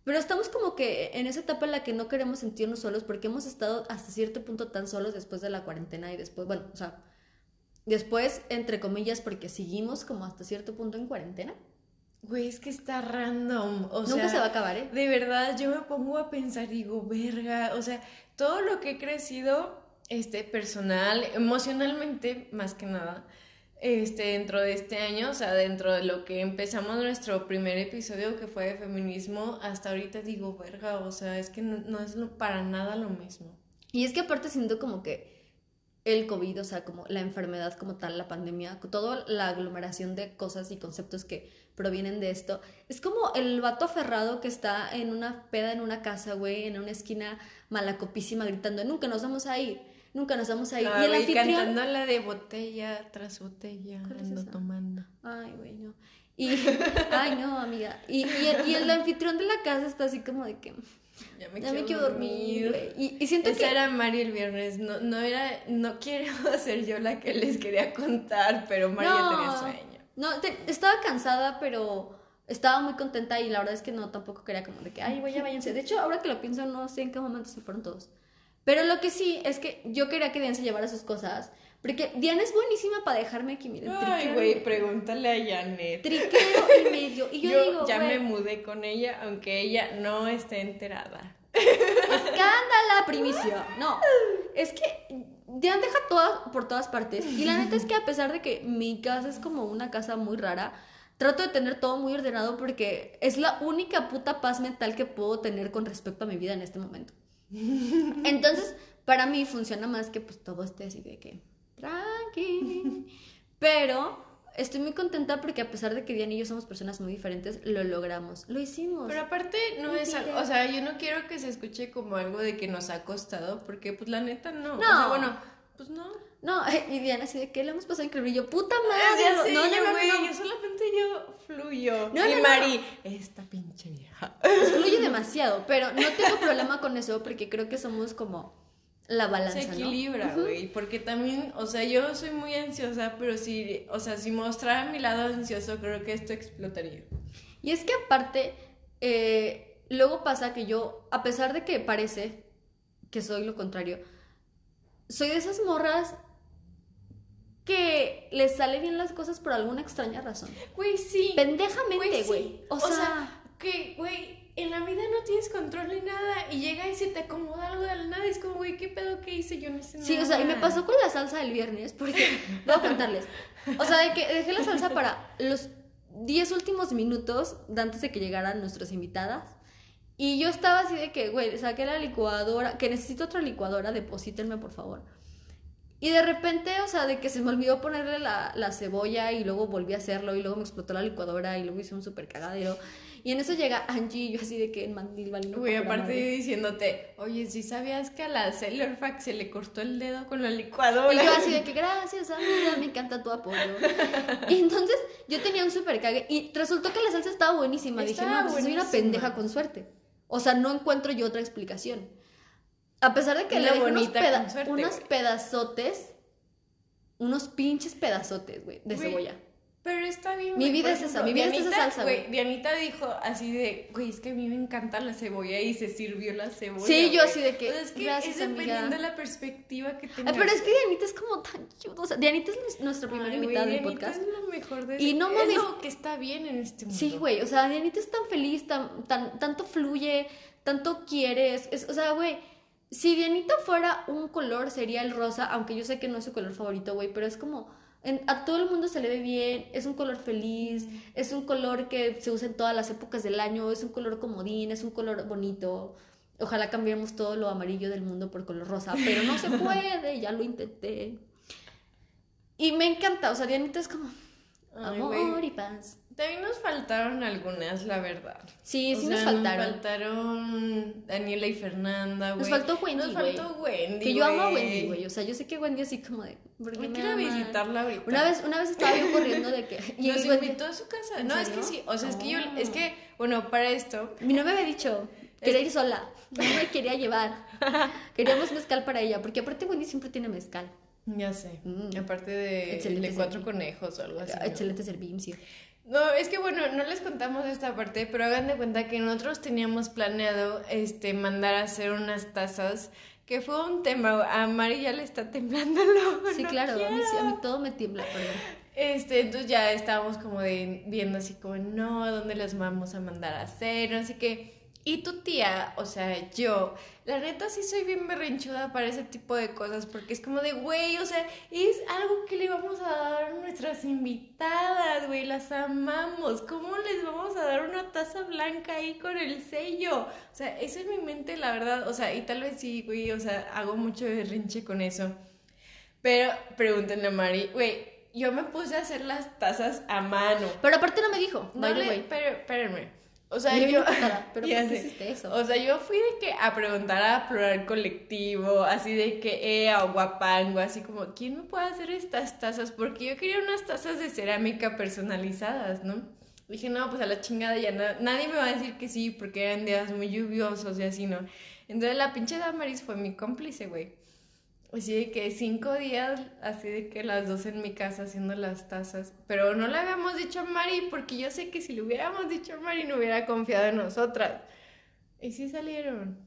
Pero estamos como que en esa etapa en la que no queremos sentirnos solos porque hemos estado hasta cierto punto tan solos después de la cuarentena y después, bueno, o sea, después, entre comillas, porque seguimos como hasta cierto punto en cuarentena. Güey, es que está random. O Nunca sea, se va a acabar, ¿eh? De verdad, yo me pongo a pensar digo, verga, o sea, todo lo que he crecido, este, personal, emocionalmente, más que nada, este, dentro de este año, o sea, dentro de lo que empezamos nuestro primer episodio que fue de feminismo, hasta ahorita digo, verga, o sea, es que no, no es lo- para nada lo mismo. Y es que aparte siento como que el COVID, o sea, como la enfermedad como tal, la pandemia, toda la aglomeración de cosas y conceptos que provienen de esto, es como el vato aferrado que está en una peda en una casa, güey, en una esquina malacopísima gritando, nunca nos vamos a ir, nunca nos vamos a ir. Ah, y el anfitrión... cantando la de botella tras botella, ¿Cuál es ando tomando. Ay, güey, no. Y, ay, no, amiga. Y, y, el, y el anfitrión de la casa está así como de que, Ya me, ya me quiero dormir. Y, y siento Esa que... era Mari el viernes, no, no era, no quiero ser yo la que les quería contar, pero Mari ya tenía sueño. No, te- estaba cansada, pero estaba muy contenta y la verdad es que no, tampoco quería como de que, ay, güey, ya váyanse. De hecho, ahora que lo pienso, no sé en qué momento se fueron todos. Pero lo que sí es que yo quería que Diana se llevara sus cosas, porque Diana es buenísima para dejarme aquí, miren. Ay, güey, pregúntale a Janet. Triqueo y medio. Y yo, Yo, digo, ya me mudé con ella, aunque ella no esté enterada. escándala, primicia. No, es que Diana deja todas por todas partes. Y la neta es que a pesar de que mi casa es como una casa muy rara, trato de tener todo muy ordenado porque es la única puta paz mental que puedo tener con respecto a mi vida en este momento. Entonces, para mí funciona más que pues todo esté así de que tranqui. Pero estoy muy contenta porque a pesar de que Diana y yo somos personas muy diferentes, lo logramos. Lo hicimos. Pero aparte no es algo, o sea, yo no quiero que se escuche como algo de que nos ha costado, porque pues la neta no. O No. sea, bueno, pues no. No, y Diana así de que le hemos pasado increíble. Y yo, puta Ah, madre. ya sé, no, no, yo, no, güey, no, no. yo solamente yo fluyo. No, y no. Mari, esta pinche vieja. Pues fluye demasiado, pero no tengo problema con eso porque creo que somos como la balanza, Se equilibra, güey, porque también, o sea, yo soy muy ansiosa, pero si, o sea, si mostrara mi lado ansioso, creo que esto explotaría. Y es que aparte, eh, luego pasa que yo, a pesar de que parece que soy lo contrario, soy de esas morras que les sale bien las cosas por alguna extraña razón. Güey, sí. Pendejamente, sí. güey. O, O sea, sea, que, güey, en la vida no tienes control ni nada y llega y se te acomoda algo de la nada y es como, güey, ¿qué pedo que hice? Yo no sé Sí, o nada. sea, y me pasó con la salsa del viernes, porque voy a contarles. O sea, de que dejé la salsa para los 10 últimos minutos de antes de que llegaran nuestras invitadas. Y yo estaba así de que, güey, saqué la licuadora, que necesito otra licuadora, deposítenme por favor. Y de repente, o sea, de que se me olvidó ponerle la, la cebolla y luego volví a hacerlo y luego me explotó la licuadora y luego hice un súper cagadero. Y en eso llega Angie y yo así de que en mandil valiendo Güey, pa' pura aparte diciéndote, oye, ¿sí sabías que a la Sailor Fax se le cortó el dedo con la licuadora? Y yo así de que gracias, amiga, me encanta tu apoyo. Y entonces yo tenía un super cague y resultó que la salsa estaba buenísima. Dije, no, pues soy una pendeja con suerte. O sea, no encuentro yo otra explicación. A pesar de que le dejé unos, peda- suerte, unos güey. pedazotes, unos pinches pedazotes, güey, de Güey, cebolla. Pero está bien. Mi vida es esa, mi vida es esa Dianita, salsa, güey. Dianita dijo así de, güey, es que a mí me encanta la cebolla y se sirvió la cebolla. Sí, yo así de que, O sea, es que gracias, es dependiendo amiga. de la perspectiva que Ay, tengas. pero es que Dianita es como tan cute. O sea, Dianita es nues- nuestra primera Ay, invitada del Dianita podcast. Es lo mejor de Y no es mames. lo que está bien en este mundo. Sí, güey, o sea, Dianita es tan feliz, tan, tan, tanto fluye, tanto quiere, es, es- o sea, güey, si Dianita fuera un color, sería el rosa, aunque yo sé que no es su color favorito, güey, pero es como, en- a todo el mundo se le ve bien, es un color feliz, es un color que se usa en todas las épocas del año, es un color comodín, es un color bonito. Ojalá cambiemos todo lo amarillo del mundo por color rosa, pero no se puede, ya lo intenté. Y me encanta, o sea, Dianita es como Ay, amor y paz. También nos faltaron algunas, la verdad. Sí, O sí sea, nos faltaron. Nos faltaron Daniela y Fernanda, güey. Nos faltó Wendy, Nos faltó Wendy, Que yo amo a. Wendy, güey. O sea, yo sé que Wendy así como de. ¿por qué Me me quiero visitarla ahorita. Una vez, una vez estaba yo corriendo de que. Y Nos Wendy- invitó a su casa. ¿En No, es que sí. O sea, es que yo. Es que, bueno, para esto. Mi no me había dicho. Quería ir sola. No me quería llevar. Queríamos mezcal para ella. Porque aparte Wendy siempre tiene mezcal. Ya sé. Mm. Aparte de, de cuatro conejos o algo así. ¿no? Excelente servicio. No, es que bueno, no les contamos esta parte, pero hagan de cuenta que nosotros teníamos planeado este mandar a hacer unas tazas, que fue un tema, a Mari ya le está temblando el ojo, Sí, no claro. A mí, a mí todo me tiembla, perdón. Este, entonces ya estábamos como de viendo así como, no, ¿a dónde las vamos a mandar a hacer? No sé qué. Y tu tía, o sea, yo, la neta sí soy bien berrinchuda para ese tipo de cosas, porque es como de, güey, o sea, es algo que le vamos a dar a nuestras invitadas, güey, las amamos. ¿Cómo les vamos a dar una taza blanca ahí con el sello? O sea, eso es mi mente, la verdad, o sea, y tal vez sí, güey, o sea, hago mucho berrinche con eso. Pero pregúntenle a Mari, güey, yo me puse a hacer las tazas a mano. Pero aparte no me dijo. No the le, pero, espérenme. O sea, Yo yo. no importara, pero Ya ¿por qué sé. hiciste eso? O sea, yo fui de que a preguntar a plural colectivo, así de que EA o Guapango, así como, ¿quién me puede hacer estas tazas? Porque yo quería unas tazas de cerámica personalizadas, ¿no? Dije, no, pues a la chingada ya na- nadie me va a decir que sí, porque eran días muy lluviosos y así, ¿no? Entonces la pinche Damaris fue mi cómplice, güey. Así de que cinco días, así de que las dos en mi casa haciendo las tazas. Pero no le habíamos dicho a Mari, porque yo sé que si le hubiéramos dicho a Mari no hubiera confiado en nosotras. Y sí salieron.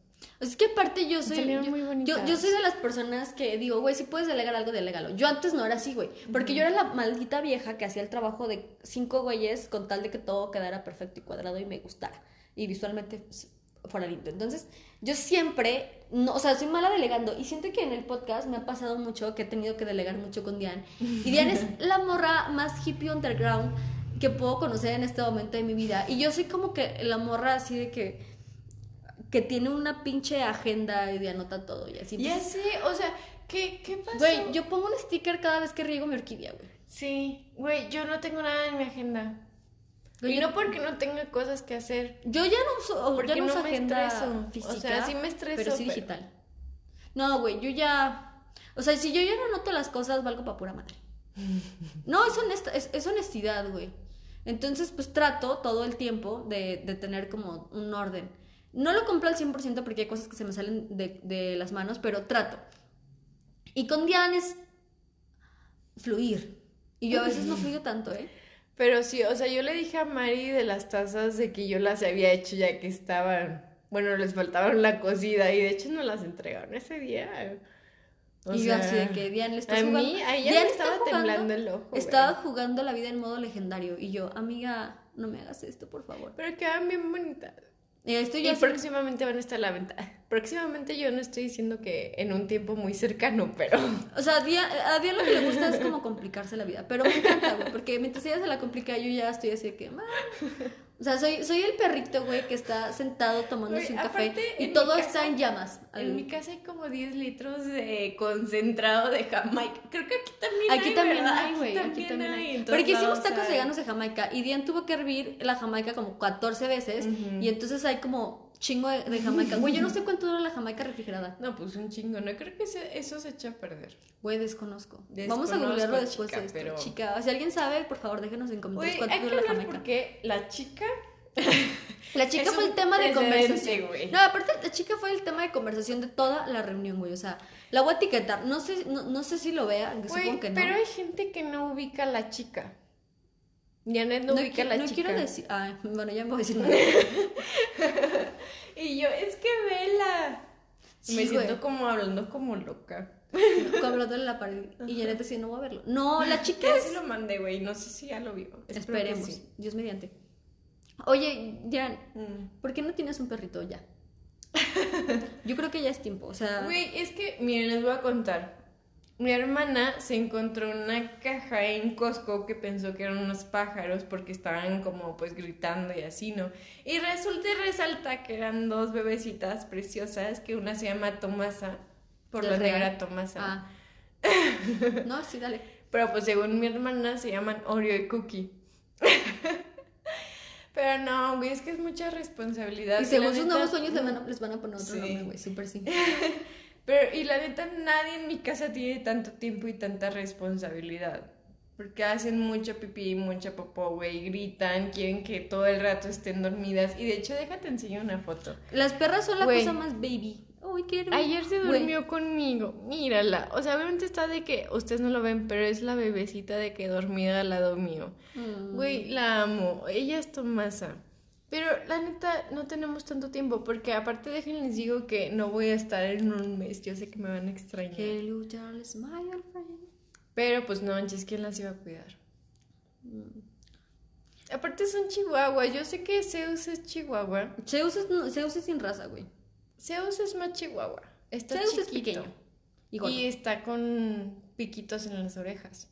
O sea, es que aparte yo soy. Yo, muy yo, yo soy de las personas que digo, güey, si puedes delegar algo, delégalo. Yo antes no era así, güey. Porque yo era la maldita vieja que hacía el trabajo de cinco güeyes con tal de que todo quedara perfecto y cuadrado y me gustara. Y visualmente pues, fuera lindo. Entonces, yo siempre. No, o sea, soy mala delegando. Y siento que en el podcast me ha pasado mucho que he tenido que delegar mucho con Diane. Y Diane es la morra más hippie underground que puedo conocer en este momento de mi vida. Y yo soy como que la morra así de que que tiene una pinche agenda y de anota todo y así. Ya Entonces, sé, o sea, ¿qué, qué pasó? Güey, yo pongo un sticker cada vez que riego mi orquídea, güey. Sí, güey, yo no tengo nada en mi agenda. Y no porque no tenga cosas que hacer. Yo ya no uso, Porque ya no uso agenda estreso. O física. sea, sí me estreso, Pero sí pero- digital. No, güey, yo ya. O sea, si yo ya no anoto las cosas, valgo para pura madre. No, es, honesta, es, es honestidad, güey. Entonces, pues trato todo el tiempo de, de tener como un orden. No lo compro al 100% porque hay cosas que se me salen de, de las manos, pero trato. Y con Diane es fluir. Y yo a veces no fluyo tanto, ¿eh? Pero sí, o sea, yo le dije a Mari de las tazas de que yo las había hecho ya que estaban, bueno, les faltaban la cocida y de hecho no las entregaron ese día. O y yo así de que Diane le estás a jugando. mí, a ella Diane me está estaba jugando- temblando el ojo. güey. Estaba jugando la vida en modo legendario. Y yo, amiga, no me hagas esto, por favor. Pero quedaban bien bonitas. Y estoy próximamente van a estar a la venta. Próximamente yo no estoy diciendo que en un tiempo muy cercano, pero... O sea, a Dia- a Diane lo que le gusta es como complicarse la vida. Pero me encanta. Porque mientras ella se la complica, yo ya estoy así de que. O sea, soy, soy el perrito, güey, que está sentado tomándose un café. aparte, Y todo está en llamas. En mi casa hay como 10 litros de concentrado de Jamaica. Creo que aquí también Aquí hay, también ¿verdad? hay, güey. Aquí también hay. todos Porque hicimos tacos hay. veganos de Jamaica y Diane tuvo que hervir la Jamaica como 14 veces. Y entonces hay como chingo de, de Jamaica. Güey, yo no sé cuánto dura la Jamaica refrigerada. No, pues un chingo. No creo que se- eso se echa a perder. Güey, desconozco. Vamos a googlearlo después chica, de esto. pero- Chica, si alguien sabe, por favor, déjenos en comentarios cuánto dura la Jamaica. porque la chica... La chica Es fue el tema de conversación. No, aparte, la chica fue el tema de conversación de toda la reunión, güey. O sea, la voy a etiquetar. No sé, no, no sé si lo vean, Güey, supongo que no. pero hay gente que no ubica a la chica. Janet no, ubica a qui- la no chica. quiero decir. Ay, bueno, ya me voy a decir nada. Y yo, es que vela. Sí, Me siento güey. como hablando como loca. Hablando en la pared. Y Janet decía, no voy a verlo. No, la chica Ya es. se lo mandé, güey. No sé si ya lo vio. Esperemos. sí. Dios mediante. Oye, Jan, Mm. ¿por qué no tienes un perrito ya? Yo creo que ya es tiempo, o sea... Güey, es que, miren, les voy a contar. Mi hermana se encontró una caja en Costco que pensó que eran unos pájaros porque estaban como pues gritando y así, ¿no? Y resulta y resalta que eran dos bebecitas preciosas, que una se llama Tomasa, por la ¿Es real? negra Tomasa. Ah. no, sí, dale. Pero pues según mi hermana se llaman Oreo y Cookie. Pero no, güey, es que es mucha responsabilidad. Y según sus neta- nuevos sueños le van a- les van a poner otro Sí. nombre, güey, súper sí. Pero, y la neta, nadie en mi casa tiene tanto tiempo y tanta responsabilidad. Porque hacen mucho pipí, mucha popó, güey, gritan, quieren que todo el rato estén dormidas. Y de hecho, déjate enseñar una foto. Las perras son la cosa más baby. Ay, qué hermoso. Ayer se durmió conmigo, mírala. O sea, obviamente está de que ustedes no lo ven, pero es la bebecita de que dormida al lado mío. Mm. Güey, la amo. Ella es Tomasa. Pero la neta, no tenemos tanto tiempo, porque aparte déjenles digo que no voy a estar en un mes. Yo sé que me van a extrañar. Hello, my old friend. Pero pues no manches, ¿quién las iba a cuidar? Mm. Aparte son chihuahuas. Yo sé que Zeus es chihuahua. Zeus es, no, Zeus es sin raza, güey. Zeus es más chihuahua. Está Zeus es pequeño. Y está con piquitos en las orejas.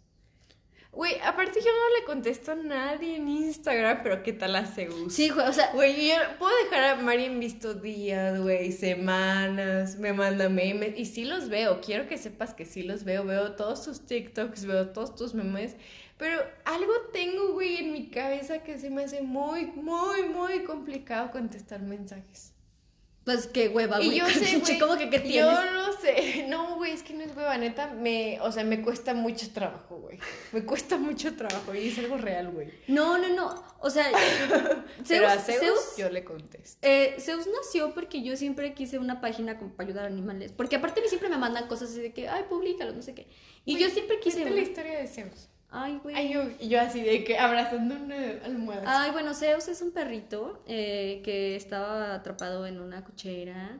Güey, aparte yo no le contesto a nadie en Instagram, pero ¿qué tal a Zeus? Sí, güey, o sea, Güey, yo puedo dejar a Mari en visto días, güey, semanas, me manda memes y sí los veo, quiero que sepas que sí los veo, veo todos tus TikToks, veo todos tus memes, pero algo tengo, güey, en mi cabeza que se me hace muy, muy, muy complicado contestar mensajes. Pues qué hueva, güey. Y yo sé, güey, ¿Cómo que qué tienes? yo lo sé, no, güey, es que no es hueva, neta, me, o sea, me cuesta mucho trabajo, güey, me cuesta mucho trabajo y es algo real, güey. No, no, no. O sea, Pero Zeus, a Zeus, Zeus, yo le contesto. eh, Zeus nació porque yo siempre quise una página como para ayudar a animales. Porque aparte a mí siempre me mandan cosas así de que, ay, públicalo, no sé qué. Y yo siempre quise ¿viste una. la historia de Zeus? Ay, güey. Ay, yo, y yo así de que abrazando una almohada. Ay, bueno, Zeus es un perrito eh, que estaba atrapado en una cochera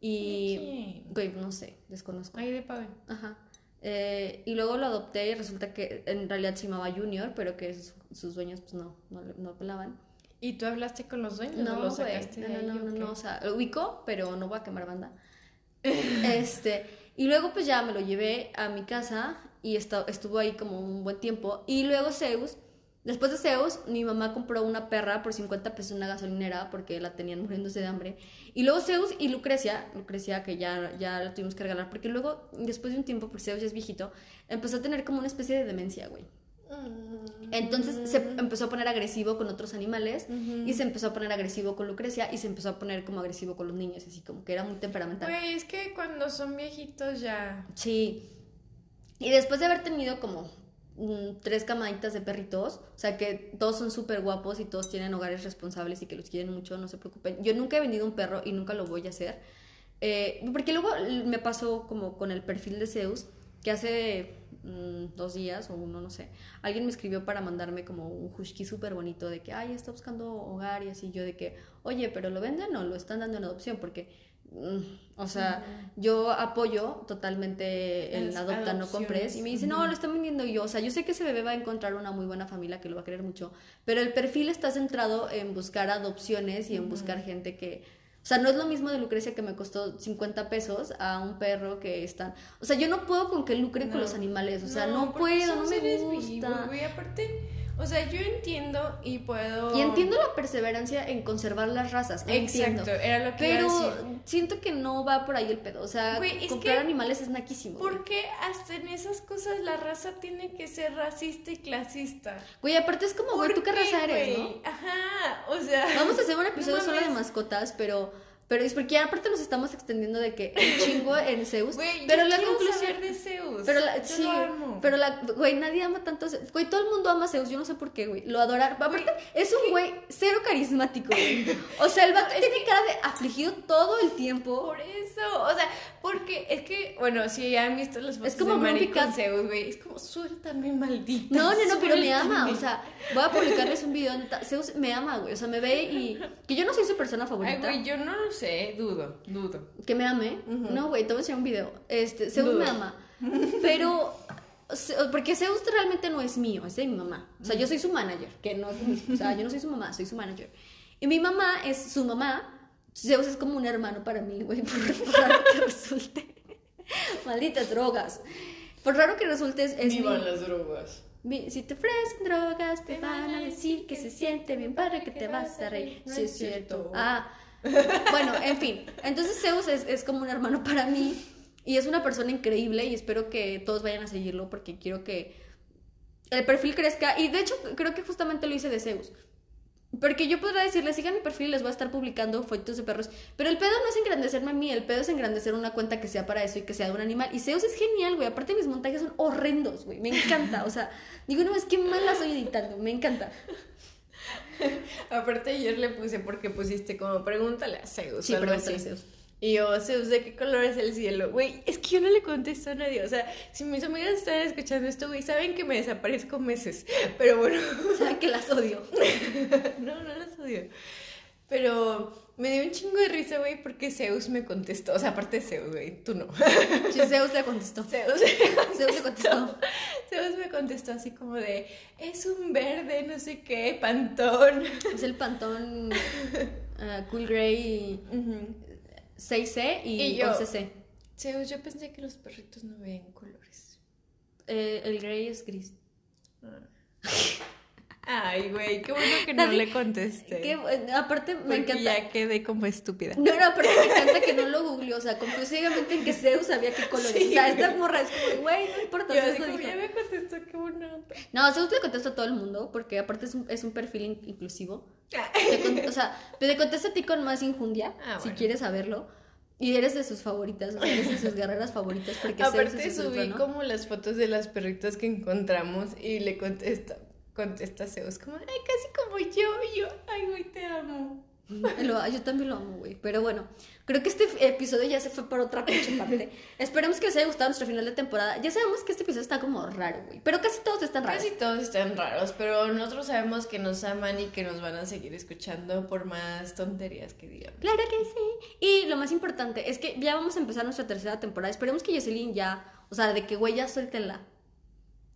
y... Güey, no sé, desconozco. Ay, de Pavel. Ajá. Eh, y luego lo adopté y resulta que en realidad se llamaba Junior, pero que sus, sus dueños pues no, no, no pelaban. ¿Y tú hablaste con los dueños No, o lo güey, sacaste no, no, ahí no, no, no, o sea, lo ubicó, pero no voy a quemar banda. este, y luego pues ya me lo llevé a mi casa y estuvo ahí como un buen tiempo. Y luego Zeus, después de Zeus, mi mamá compró una perra por 50 pesos en una gasolinera porque la tenían muriéndose de hambre. Y luego Zeus y Lucrecia, Lucrecia que ya, ya la tuvimos que regalar, porque luego, después de un tiempo, porque Zeus ya es viejito, empezó a tener como una especie de demencia, güey. Mm. Entonces se empezó a poner agresivo con otros animales Ujú. y se empezó a poner agresivo con Lucrecia y se empezó a poner como agresivo con los niños, así como que era muy temperamental. Güey, es que cuando son viejitos ya... Sí. Y después de haber tenido como mm, tres camaditas de perritos, o sea que todos son súper guapos y todos tienen hogares responsables y que los quieren mucho, no se preocupen. Yo nunca he vendido un perro y nunca lo voy a hacer. Eh, porque luego me pasó como con el perfil de Zeus, que hace mm, dos días o uno, no sé, alguien me escribió para mandarme como un husky súper bonito de que, ay, está buscando hogar y así, yo de que, oye, pero lo venden o lo están dando en adopción, porque, o sea, yo apoyo totalmente el Las adopta, no compres, y me dice, no, lo están vendiendo yo, o sea, yo sé que ese bebé va a encontrar una muy buena familia que lo va a querer mucho, pero el perfil está centrado en buscar adopciones y en buscar gente que... O sea, no es lo mismo de Lucrecia que me costó 50 pesos a un perro que están... O sea, yo no puedo con que lucren con los animales. O sea, no, puedo, no me gusta. Aparte, o sea, yo entiendo y puedo... Y entiendo la perseverancia en conservar las razas. entiendo. Exacto, era lo que iba a Pero decir. siento que no va por ahí el pedo. O sea, Güey, comprar animales es naquísimo. güey. Porque hasta en esas cosas la raza tiene que ser racista y clasista. Güey, aparte es como, güey, ¿tú qué ¿Por raza eres, no? Ajá, o sea... Vamos a hacer un episodio no solo de mascotas, pero... Pero es porque aparte nos estamos extendiendo de que un chingo en Zeus. Güey, pero yo la conclusión... saber de Zeus. Pero la, Yo sí, lo amo. pero la, güey, nadie ama tanto a Zeus. Güey, todo el mundo ama a Zeus, yo no sé por qué, güey. Lo adorar. Aparte, es un güey cero carismático, güey. O sea, el vato tiene cara de afligido todo el tiempo. Por eso, o sea, porque es que, bueno, si ya han visto las fotos Es como de Mari con. Zeus, güey, es como, suéltame, maldita. No, no, no, pero me ama, suéltame". o sea, voy a publicarles un video, neta, Zeus me ama, güey, o sea, me ve y... Que yo no soy su persona Ay, favorita, güey, yo no lo sé, dudo, dudo. que me ame, no, güey, te voy a enseñar un video, este, Zeus Dudo. me ama, pero... Porque Zeus realmente no es mío, es de mi mamá. O sea, yo soy su manager, que no es. O sea, yo no soy su mamá, soy su manager. Y mi mamá es su mamá, Zeus es como un hermano para mí, güey, por, por raro que resulte. Malditas drogas. Por raro que resulte es, es Vivan mi- las drogas. mi- si te ofrecen drogas, te van a decir que se siente bien padre, que te vas a reír. No Sí, es cierto. Ah, bueno, en fin. Entonces Zeus es, es como un hermano para mí y es una persona increíble y espero que todos vayan a seguirlo porque quiero que el perfil crezca. Y de hecho, creo que justamente lo hice de Zeus. Porque yo podría decirles, sigan mi perfil y les voy a estar publicando fotos de perros. Pero el pedo no es engrandecerme a mí, el pedo es engrandecer una cuenta que sea para eso y que sea de un animal. Y Zeus es genial, güey. Aparte, mis montajes son horrendos, güey. Me encanta. O sea, digo, no, es que mala soy editando. Me encanta. Aparte ayer le puse porque pusiste como pregúntale a Zeus. Sí, pregúntale a. Zeus. Y yo, Zeus, ¿de qué color es el cielo? Güey, es que yo no le contesto a nadie. O sea, si mis amigas están escuchando esto, güey, saben que me desaparezco meses. Pero bueno, Saben que las odio. no, no las odio. Pero me dio un chingo de risa, güey, porque Zeus me contestó. O sea, aparte de Zeus, güey, tú no. Sí, Zeus le contestó. Zeus, Zeus le contestó. Zeus me contestó así como de, es un verde, no sé qué, pantón. Es el pantón ah, Cool Grey Ujú. 6C y, Y yo. 11C. Zeus, yo pensé que los perritos no veían colores. Eh, el Grey es gris. Ay, güey, qué bueno que no Nadie- le contesté. Que, eh, aparte, me Porque encanta. ya quedé como estúpida. No, no, pero me encanta que no lo googleó. O sea, confió ciegamente en que Zeus sabía qué colores. Sí. O sea, esta morra es como, güey, no importa. Yo Zeus dijo. ya me contestó, qué buena onda. No, Zeus le contesta a todo el mundo, porque aparte es un, es un perfil in- inclusivo. Te con- o sea, te contesta a ti con más injundia, Ah, si bueno. quieres saberlo. Y eres de sus favoritas, o sea, eres de sus guerreras favoritas, porque Zeus Aparte es su subí como las fotos de las perritas que encontramos y le contesta, contesta Zeus como, ay, casi como yo, y yo, ay, güey, te amo. Lo- yo también lo amo, güey. Pero bueno, creo que este episodio ya se fue por otra pinche parte. Esperemos que les haya gustado nuestro final de temporada. Ya sabemos que este episodio está como raro, güey. Pero casi todos están raros. Casi todos están raros, pero nosotros sabemos que nos aman y que nos van a seguir escuchando por más tonterías que digamos. Claro que sí. Y lo más importante es que ya vamos a empezar nuestra tercera temporada. Esperemos que Jocelyn ya, o sea, de que güey ya suéltenla.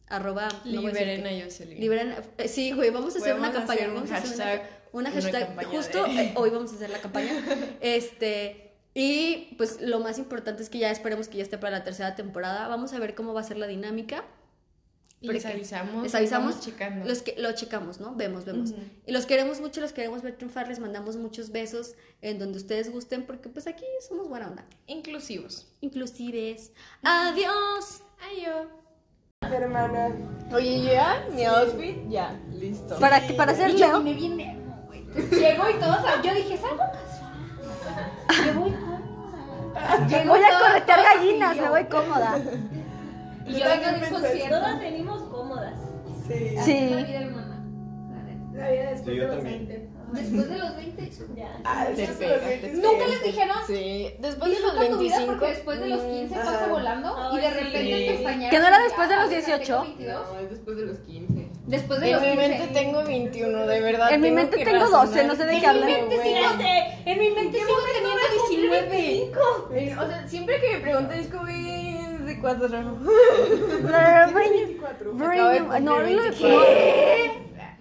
Arroba. no a Liberen qué. a Jocelyn. Liberen. eh, Sí, güey, vamos a hacer Vamos una a campaña. hacer un vamos a hacer una- hashtag, Una una hashtag. campaña Justo de- eh, hoy vamos a hacer la campaña. Este. Y pues lo más importante es que ya esperemos que ya esté para la tercera temporada. Vamos a ver cómo va a ser la dinámica. Les avisamos. Les avisamos. checando. Los que lo checamos, ¿no? Vemos, vemos. Ujú. Y los queremos mucho, los queremos ver triunfar. Les mandamos muchos besos en donde ustedes gusten, porque pues aquí somos buena onda. Inclusivos. Inclusives. Adiós. Adiós. Hermana. Oye, ya, mi outfit, ya, listo. Para, para hacer Y yo güey. Llegó y todo, o sea, yo dije, es algo casual. Me voy cómoda. Llegó Voy a corretear gallinas, me voy cómoda. Y Yo vengo del concierto. Todas venimos cómodas. Sí. Así Sí. es la vida, hermana. La vida después Sí, yo de los también. 20. Después de los 20. Ya. Ah, después de los pega, 20. te Nunca les dijeron, Sí, después de los disfruta tu vida 25. porque después de los 15 pasa Ajá. volando y de Ay, repente sí. te extrañaron. ¿Que no era después de los ahorita 18? tengo 22. No, es después de los 15. Después de En los mi 15. mente tengo 21, de verdad. En mi mente tengo razonar. 12, no sé de En qué mi hablan. mente güey. sigo, en mi mente sigo teniendo 19. Eh, O sea, siempre que me preguntan es como "Güey, de cuatro. Tiene 24. Acabo de No,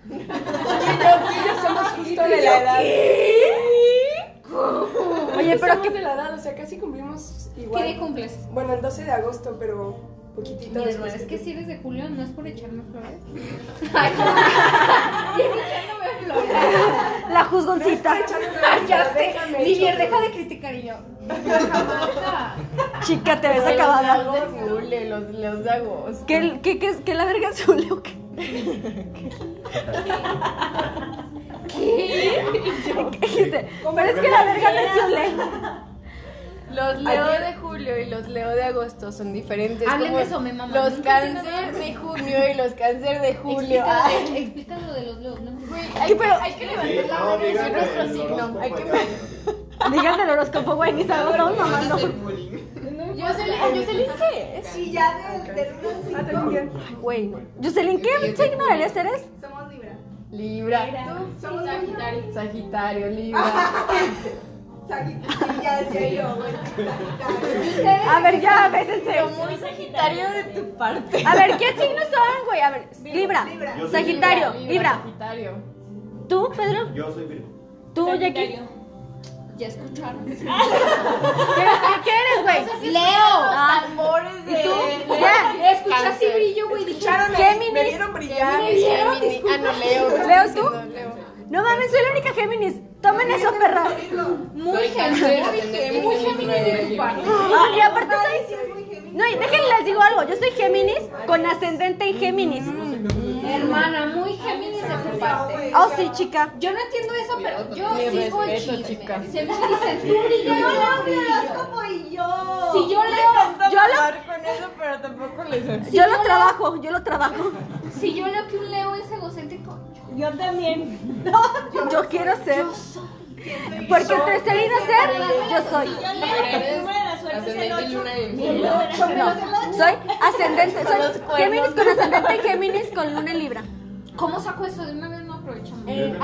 no, 24. Ya somos justo de la edad. Oye, pero Somos qué de la edad, o sea, casi cumplimos igual. ¿Qué día cumples? Bueno, el 12 de agosto, pero poquitito Mira, después. es que si eres de julio no es por echarme flores. Ay, no. Y echándome flores. la juzgoncita. Ay, ya sé. Livier, deja de criticar y yo. Jamás. Chica, te ves Los acabada. de Jule, los, los de agosto. ¿Qué, qué, qué, qué la verga azul o qué? ¿Qué? ¿Qué dijiste? Pero es que la verga no es Yule. Los Leo de julio y los Leo de agosto son diferentes. Hablen como de eso, me mama. Los cáncer de junio y los cáncer de julio. Explícalo, explícalo de los leos. No güey, ¿Qué hay, pedo? hay que levantar Sí, la no, mano y decir nuestro signo. Hay que... Digan el horóscopo, güey, ni sabemos, estamos mamando. Jocelyn, ¿qué es? Sí, ya del del uno al cinco. Ah, también. Güey, Jocelyn, ¿qué signo eres? ¿Eres? Somos Libra. Libra. Somos Sagitario. Sagitario, Libra. Sagitario. Sí, ya decía yo, güey. Sagitario. A ver, ya, bésense. Muy Sagitario de tu parte. A ver, ¿qué signos son, güey? A ver, Libra, Libra. Yo soy Sagitario, Libra, Libra. Sagitario. ¿Tú, Pedro? Yo soy Virgo. ¿Tú, Jackie? Sagitario. Ya escucharon. ¿Qué, qué eres, güey? Leo. Tambores de. Ya. Escuché así brillo, güey. Dije, Escucharon, Géminis. Me vieron brillar. Gemini. Ah, no, Leo. ¿qué ¿Leo tú? Leo. No mames, soy la única Géminis. Tomen eso, perras. muy Géminis. Muy Géminis, de tu parte. Ah, y aparte soy... No, y déjenles les digo algo. Yo soy Géminis con ascendente en Géminis. Hermana, muy Géminis de tu parte. Oh, sí, chica. Yo no entiendo eso, pero yo Mi sigo el respeto, chisme. chica. Se me dicen, tú brillas, yo no brillo. como y yo. Si yo leo, Yo lo, hablar con eso, pero tampoco les yo lo trabajo, yo lo trabajo. si yo leo que un Leo es egocéntrico, Yo también. Yo quiero ser. Porque entre ser y no ser, yo soy. Yo leo que el número de la suerte es el Ascendente 8. luna en No, soy ascendente, soy Géminis con ascendente en Géminis con luna en Libra. ¿cómo saco eso? De una vez no aprovechamos.